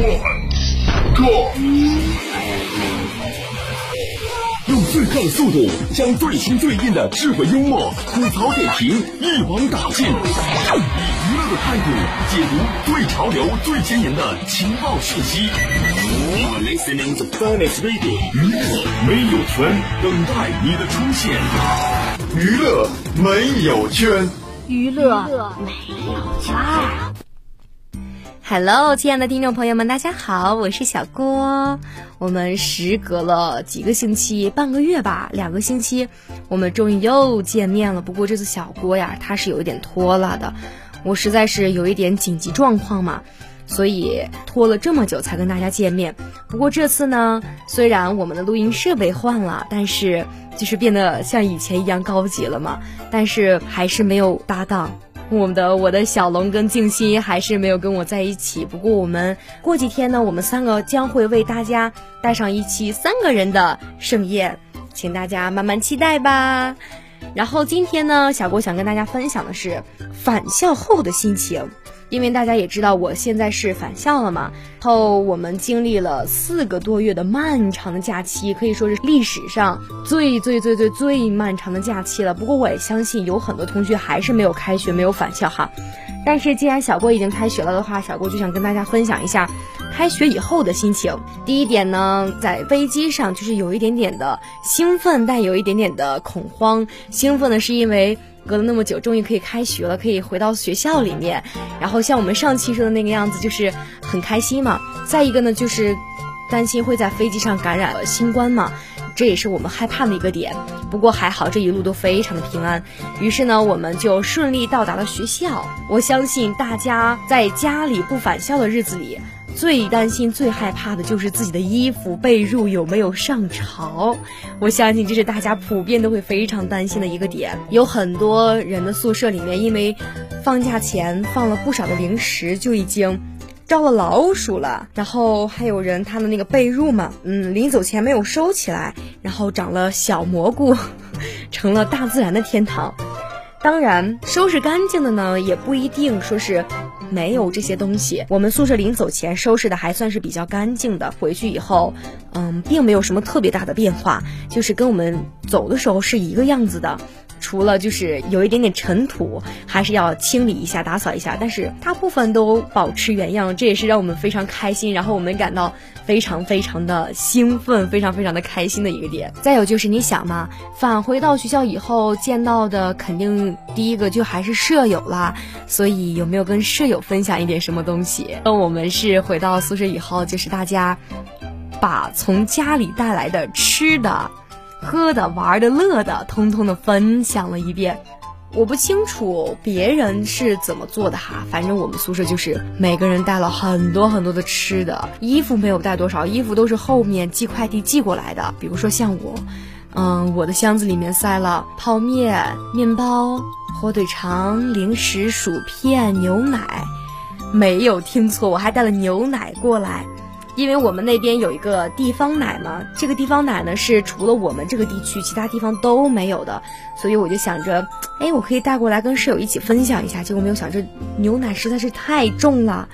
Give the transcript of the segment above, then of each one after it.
One, go！用最快的速度将最新最硬的智慧幽默、吐槽点评一网打尽，以娱乐的态度解读最潮流、最前沿的情报讯息。You're listening to Finest Radio，娱乐没有圈，等待你的出现。娱乐没有圈，娱乐没有圈。Hello，亲爱的听众朋友们，大家好，我是小郭。我们时隔了几个星期，半个月吧，两个星期，我们终于又见面了。不过这次小郭呀，他是有一点拖拉的，我实在是有一点紧急状况嘛，所以拖了这么久才跟大家见面。不过这次呢，虽然我们的录音设备换了，但是就是变得像以前一样高级了嘛，但是还是没有搭档。我们的我的小龙跟静心还是没有跟我在一起，不过我们过几天呢，我们三个将会为大家带上一期三个人的盛宴，请大家慢慢期待吧。然后今天呢，小郭想跟大家分享的是返校后的心情，因为大家也知道我现在是返校了嘛，后我们经历了四个多月的漫长的假期，可以说是历史上最最最最最漫长的假期了。不过我也相信有很多同学还是没有开学，没有返校哈。但是既然小郭已经开学了的话，小郭就想跟大家分享一下开学以后的心情。第一点呢，在飞机上就是有一点点的兴奋，但有一点点的恐慌。兴奋的是因为隔了那么久，终于可以开学了，可以回到学校里面。然后像我们上期说的那个样子，就是很开心嘛。再一个呢，就是担心会在飞机上感染了新冠嘛。这也是我们害怕的一个点，不过还好这一路都非常的平安。于是呢，我们就顺利到达了学校。我相信大家在家里不返校的日子里，最担心、最害怕的就是自己的衣服、被褥有没有上潮。我相信这是大家普遍都会非常担心的一个点。有很多人的宿舍里面，因为放假前放了不少的零食，就已经。招了老鼠了，然后还有人他的那个被褥嘛，嗯，临走前没有收起来，然后长了小蘑菇，成了大自然的天堂。当然，收拾干净的呢，也不一定说是没有这些东西。我们宿舍临走前收拾的还算是比较干净的，回去以后，嗯，并没有什么特别大的变化，就是跟我们走的时候是一个样子的。除了就是有一点点尘土，还是要清理一下、打扫一下，但是大部分都保持原样，这也是让我们非常开心，然后我们感到非常非常的兴奋，非常非常的开心的一个点。再有就是你想嘛，返回到学校以后见到的肯定第一个就还是舍友啦，所以有没有跟舍友分享一点什么东西？那我们是回到宿舍以后，就是大家把从家里带来的吃的。喝的、玩的、乐的，通通的分享了一遍。我不清楚别人是怎么做的哈，反正我们宿舍就是每个人带了很多很多的吃的，衣服没有带多少，衣服都是后面寄快递寄过来的。比如说像我，嗯，我的箱子里面塞了泡面、面包、火腿肠、零食、薯片、牛奶，没有听错，我还带了牛奶过来。因为我们那边有一个地方奶嘛，这个地方奶呢是除了我们这个地区，其他地方都没有的，所以我就想着，哎，我可以带过来跟室友一起分享一下。结果没有想，这牛奶实在是太重了，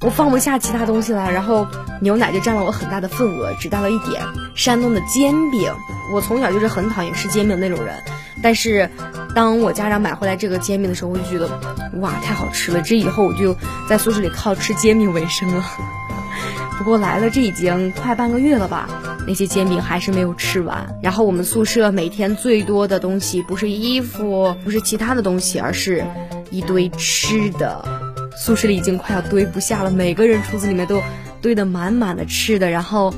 我放不下其他东西了，然后牛奶就占了我很大的份额，只带了一点。山东的煎饼，我从小就是很讨厌吃煎饼那种人，但是当我家长买回来这个煎饼的时候，我就觉得，哇，太好吃了！这以后我就在宿舍里靠吃煎饼为生了。不过来了，这已经快半个月了吧？那些煎饼还是没有吃完。然后我们宿舍每天最多的东西不是衣服，不是其他的东西，而是一堆吃的。宿舍里已经快要堆不下了，每个人橱子里面都堆得满满的吃的。然后，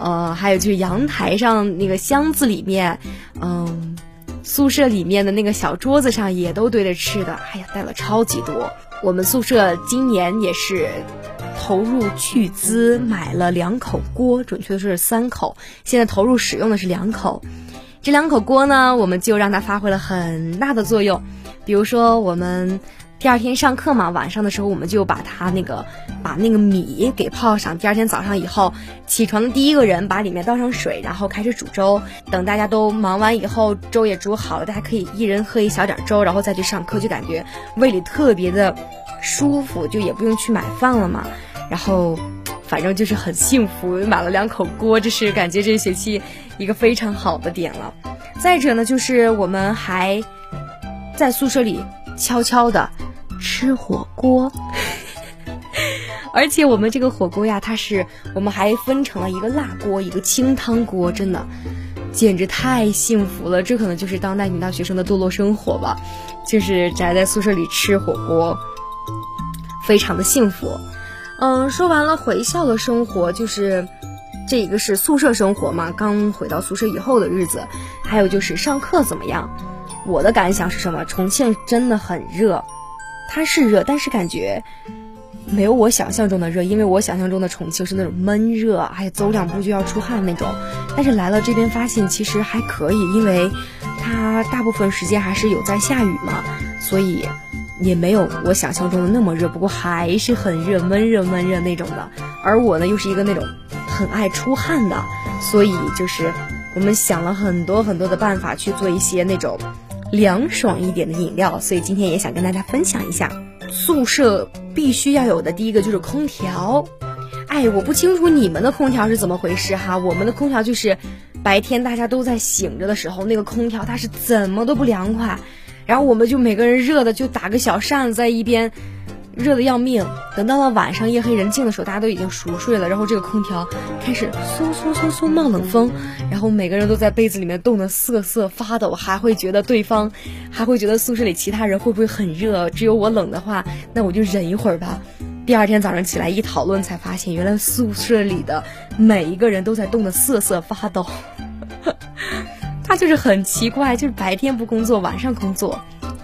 呃，还有就是阳台上那个箱子里面，嗯。宿舍里面的那个小桌子上也都堆着吃的，哎呀，带了超级多。我们宿舍今年也是投入巨资买了两口锅，准确的是三口，现在投入使用的是两口。这两口锅呢，我们就让它发挥了很大的作用。比如说，我们第二天上课嘛，晚上的时候我们就把它那个把那个米给泡上。第二天早上以后起床的第一个人把里面倒上水，然后开始煮粥。等大家都忙完以后，粥也煮好了，大家可以一人喝一小点粥，然后再去上课，就感觉胃里特别的舒服，就也不用去买饭了嘛。然后反正就是很幸福，买了两口锅，这是感觉这学期一个非常好的点了。再者呢，就是我们还。在宿舍里悄悄的吃火锅，而且我们这个火锅呀，它是我们还分成了一个辣锅，一个清汤锅，真的简直太幸福了。这可能就是当代女大学生的堕落生活吧，就是宅在宿舍里吃火锅，非常的幸福。嗯，说完了回校的生活，就是这一个是宿舍生活嘛，刚回到宿舍以后的日子，还有就是上课怎么样？我的感想是什么？重庆真的很热，它是热，但是感觉没有我想象中的热，因为我想象中的重庆是那种闷热，哎，走两步就要出汗那种。但是来了这边发现其实还可以，因为它大部分时间还是有在下雨嘛，所以也没有我想象中的那么热，不过还是很热，闷热闷热那种的。而我呢，又是一个那种很爱出汗的，所以就是我们想了很多很多的办法去做一些那种。凉爽一点的饮料，所以今天也想跟大家分享一下，宿舍必须要有的第一个就是空调。哎，我不清楚你们的空调是怎么回事哈，我们的空调就是白天大家都在醒着的时候，那个空调它是怎么都不凉快，然后我们就每个人热的就打个小扇子在一边。热的要命，等到了晚上夜黑人静的时候，大家都已经熟睡了，然后这个空调开始嗖嗖嗖嗖冒冷风，然后每个人都在被子里面冻得瑟瑟发抖，还会觉得对方，还会觉得宿舍里其他人会不会很热？只有我冷的话，那我就忍一会儿吧。第二天早上起来一讨论，才发现原来宿舍里的每一个人都在冻得瑟瑟发抖。他就是很奇怪，就是白天不工作，晚上工作。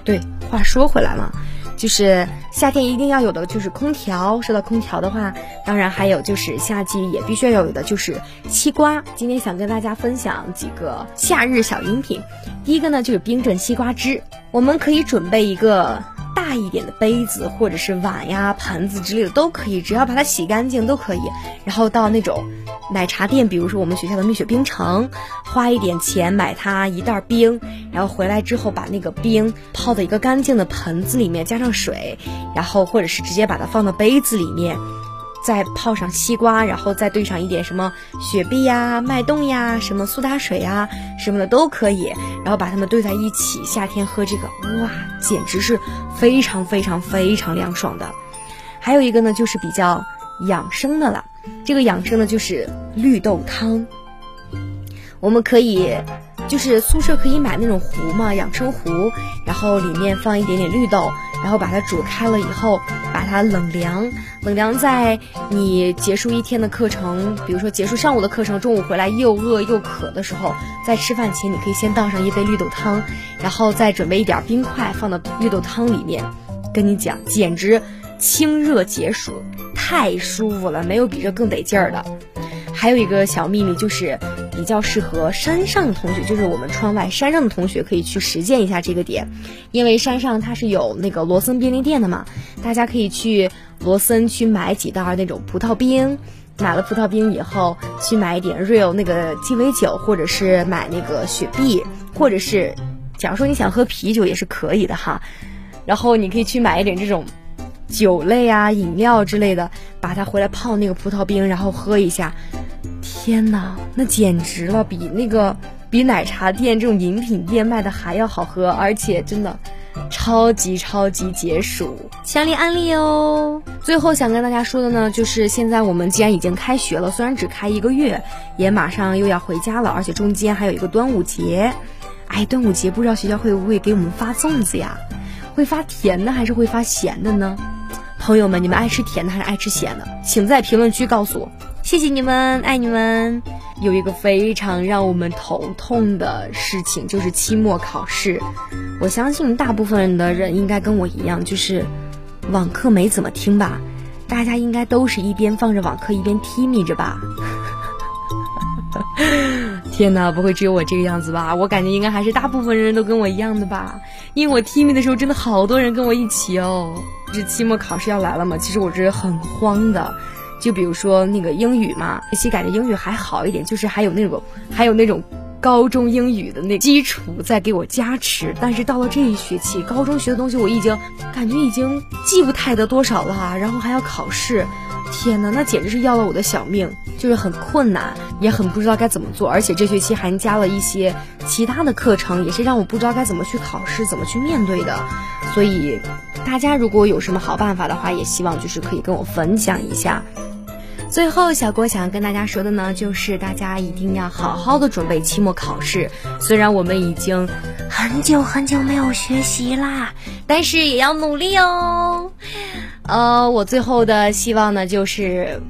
对，话说回来嘛。就是夏天一定要有的就是空调。说到空调的话，当然还有就是夏季也必须要有的就是西瓜。今天想跟大家分享几个夏日小饮品。第一个呢就是冰镇西瓜汁，我们可以准备一个。大一点的杯子或者是碗呀、盘子之类的都可以，只要把它洗干净都可以。然后到那种奶茶店，比如说我们学校的蜜雪冰城，花一点钱买它一袋冰，然后回来之后把那个冰泡在一个干净的盆子里面，加上水，然后或者是直接把它放到杯子里面。再泡上西瓜，然后再兑上一点什么雪碧呀、脉动呀、什么苏打水呀什么的都可以，然后把它们兑在一起，夏天喝这个，哇，简直是非常非常非常凉爽的。还有一个呢，就是比较养生的了，这个养生呢就是绿豆汤，我们可以。就是宿舍可以买那种壶嘛，养生壶，然后里面放一点点绿豆，然后把它煮开了以后，把它冷凉，冷凉在你结束一天的课程，比如说结束上午的课程，中午回来又饿又渴的时候，在吃饭前你可以先倒上一杯绿豆汤，然后再准备一点冰块放到绿豆汤里面，跟你讲，简直清热解暑，太舒服了，没有比这更得劲儿的。还有一个小秘密就是。比较适合山上的同学，就是我们窗外山上的同学可以去实践一下这个点，因为山上它是有那个罗森便利店的嘛，大家可以去罗森去买几袋那种葡萄冰，买了葡萄冰以后，去买一点 real 那个鸡尾酒，或者是买那个雪碧，或者是假如说你想喝啤酒也是可以的哈，然后你可以去买一点这种酒类啊饮料之类的，把它回来泡那个葡萄冰，然后喝一下。天哪，那简直了，比那个比奶茶店这种饮品店卖的还要好喝，而且真的超级超级解暑，强烈安利哦！最后想跟大家说的呢，就是现在我们既然已经开学了，虽然只开一个月，也马上又要回家了，而且中间还有一个端午节。哎，端午节不知道学校会不会给我们发粽子呀？会发甜的还是会发咸的呢？朋友们，你们爱吃甜的还是爱吃咸的？请在评论区告诉我。谢谢你们，爱你们。有一个非常让我们头痛的事情，就是期末考试。我相信大部分的人应该跟我一样，就是网课没怎么听吧。大家应该都是一边放着网课一边听咪着吧。天哪，不会只有我这个样子吧？我感觉应该还是大部分人都跟我一样的吧。因为我听咪的时候，真的好多人跟我一起哦。这期末考试要来了嘛，其实我这很慌的。就比如说那个英语嘛，其实感觉英语还好一点，就是还有那种还有那种高中英语的那基础在给我加持。但是到了这一学期，高中学的东西我已经感觉已经记不太得多少了，然后还要考试，天呐，那简直是要了我的小命，就是很困难，也很不知道该怎么做。而且这学期还加了一些其他的课程，也是让我不知道该怎么去考试，怎么去面对的。所以大家如果有什么好办法的话，也希望就是可以跟我分享一下。最后，小郭想跟大家说的呢，就是大家一定要好好的准备期末考试。虽然我们已经很久很久没有学习啦，但是也要努力哦。呃，我最后的希望呢，就是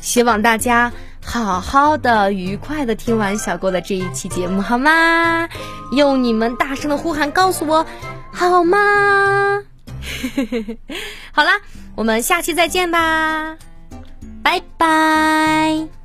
希望大家好好的、愉快的听完小郭的这一期节目，好吗？用你们大声的呼喊告诉我，好吗？好啦，我们下期再见吧。拜拜。